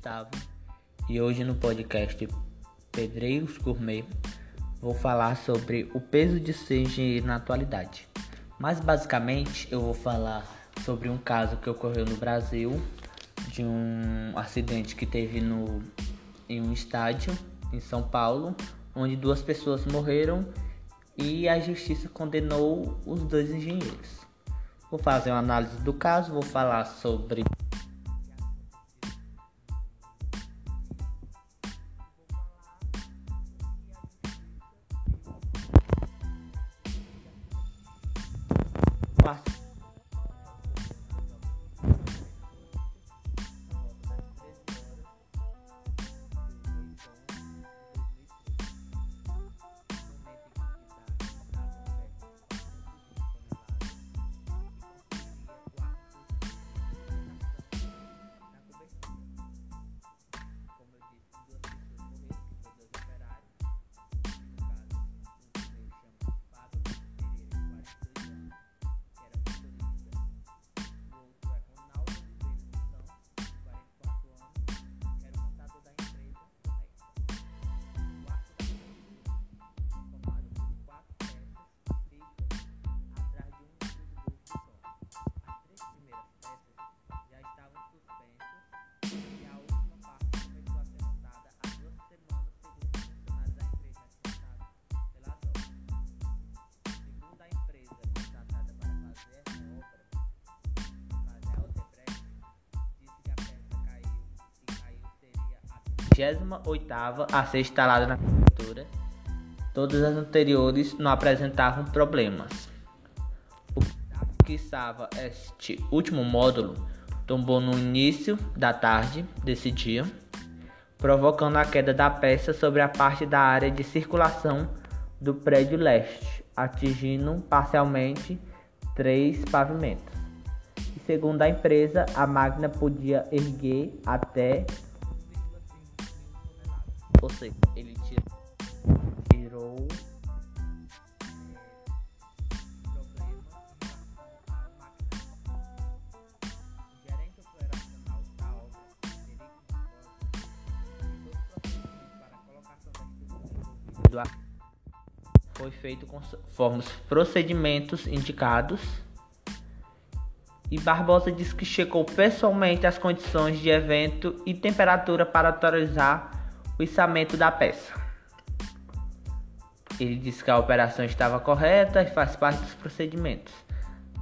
Gustavo e hoje no podcast Pedreiros Gourmet vou falar sobre o peso de ser engenheiro na atualidade. Mas basicamente eu vou falar sobre um caso que ocorreu no Brasil de um acidente que teve no, em um estádio em São Paulo, onde duas pessoas morreram e a justiça condenou os dois engenheiros. Vou fazer uma análise do caso, vou falar sobre oitava a ser instalada na cultura. Todas as anteriores não apresentavam problemas. O que estava este último módulo tombou no início da tarde desse dia, provocando a queda da peça sobre a parte da área de circulação do prédio leste, atingindo parcialmente três pavimentos. Segundo a empresa, a máquina podia erguer até ou seja, ele tirou, gerente operacional da obra, para a colocação da foi feito conforme os procedimentos indicados. E Barbosa disse que checou pessoalmente as condições de evento e temperatura para autorizar o içamento da peça. Ele disse que a operação estava correta e faz parte dos procedimentos.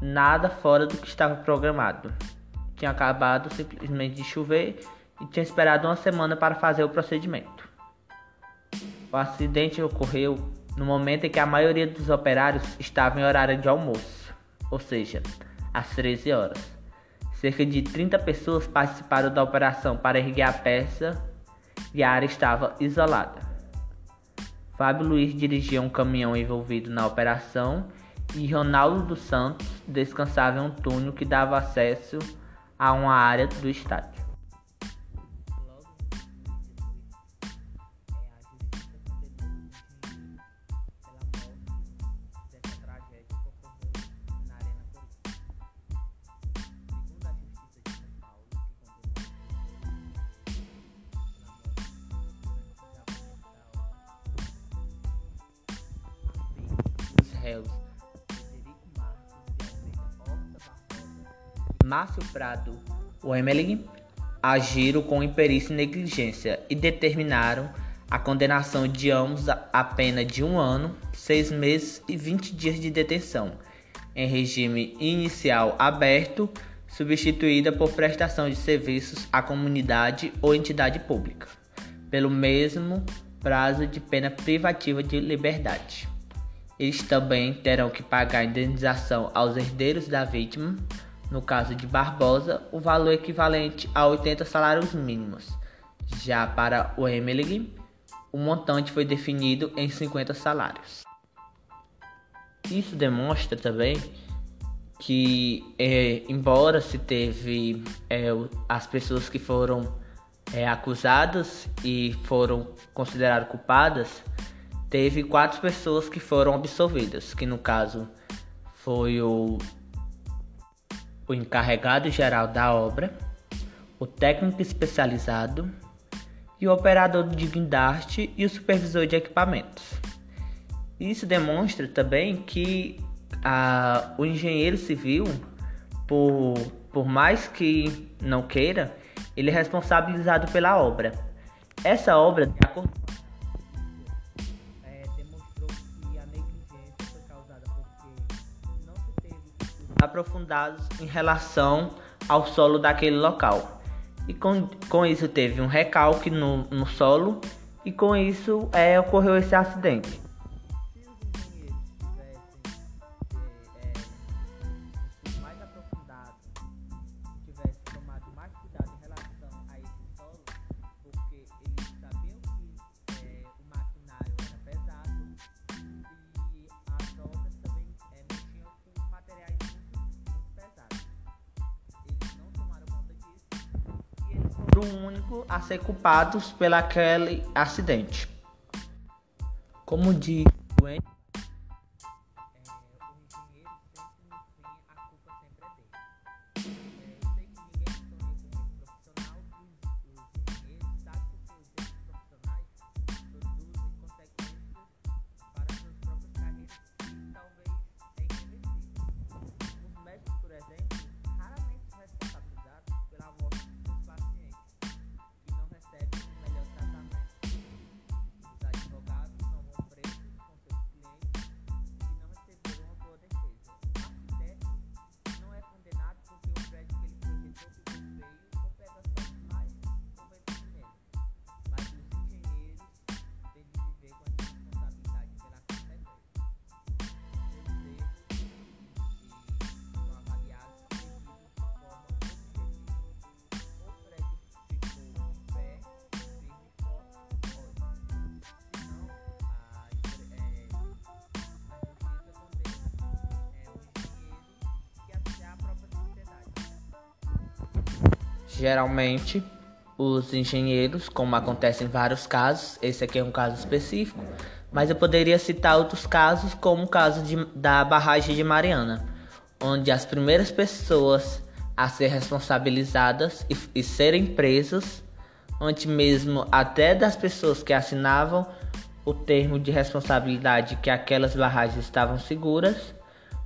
Nada fora do que estava programado. Tinha acabado simplesmente de chover e tinha esperado uma semana para fazer o procedimento. O acidente ocorreu no momento em que a maioria dos operários estava em horário de almoço, ou seja, às 13 horas. Cerca de 30 pessoas participaram da operação para erguer a peça a área estava isolada. Fábio Luiz dirigia um caminhão envolvido na operação e Ronaldo dos Santos descansava em um túnel que dava acesso a uma área do estádio. Márcio Prado Wemmeling agiram com imperícia e negligência e determinaram a condenação de ambos a pena de um ano, seis meses e 20 dias de detenção, em regime inicial aberto, substituída por prestação de serviços à comunidade ou entidade pública, pelo mesmo prazo de pena privativa de liberdade. Eles também terão que pagar indenização aos herdeiros da vítima, no caso de Barbosa, o valor equivalente a 80 salários mínimos. Já para o Emily, o montante foi definido em 50 salários. Isso demonstra também que, é, embora se teve é, as pessoas que foram é, acusadas e foram consideradas culpadas, teve quatro pessoas que foram absolvidas, que no caso foi o, o encarregado geral da obra, o técnico especializado e o operador de guindaste e o supervisor de equipamentos. Isso demonstra também que a, o engenheiro civil, por, por mais que não queira, ele é responsabilizado pela obra. Essa obra, de acordo aprofundados em relação ao solo daquele local. E com, com isso teve um recalque no, no solo e com isso é, ocorreu esse acidente. O único a ser culpado pelaquele acidente. Como diz Geralmente, os engenheiros, como acontece em vários casos, esse aqui é um caso específico, mas eu poderia citar outros casos, como o caso de, da barragem de Mariana, onde as primeiras pessoas a ser responsabilizadas e, e serem presas, antes mesmo até das pessoas que assinavam o termo de responsabilidade que aquelas barragens estavam seguras,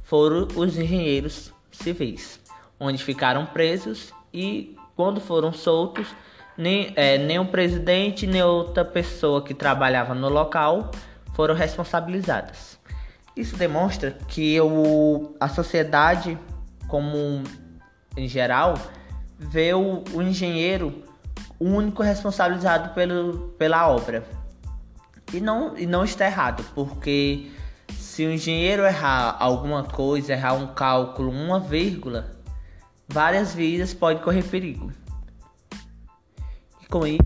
foram os engenheiros civis, onde ficaram presos e quando foram soltos, nem, é, nem o presidente nem outra pessoa que trabalhava no local foram responsabilizadas. Isso demonstra que o, a sociedade, como em geral, vê o, o engenheiro o único responsabilizado pelo, pela obra. E não, e não está errado, porque se o engenheiro errar alguma coisa, errar um cálculo, uma vírgula, várias vidas podem correr perigo. E com isso,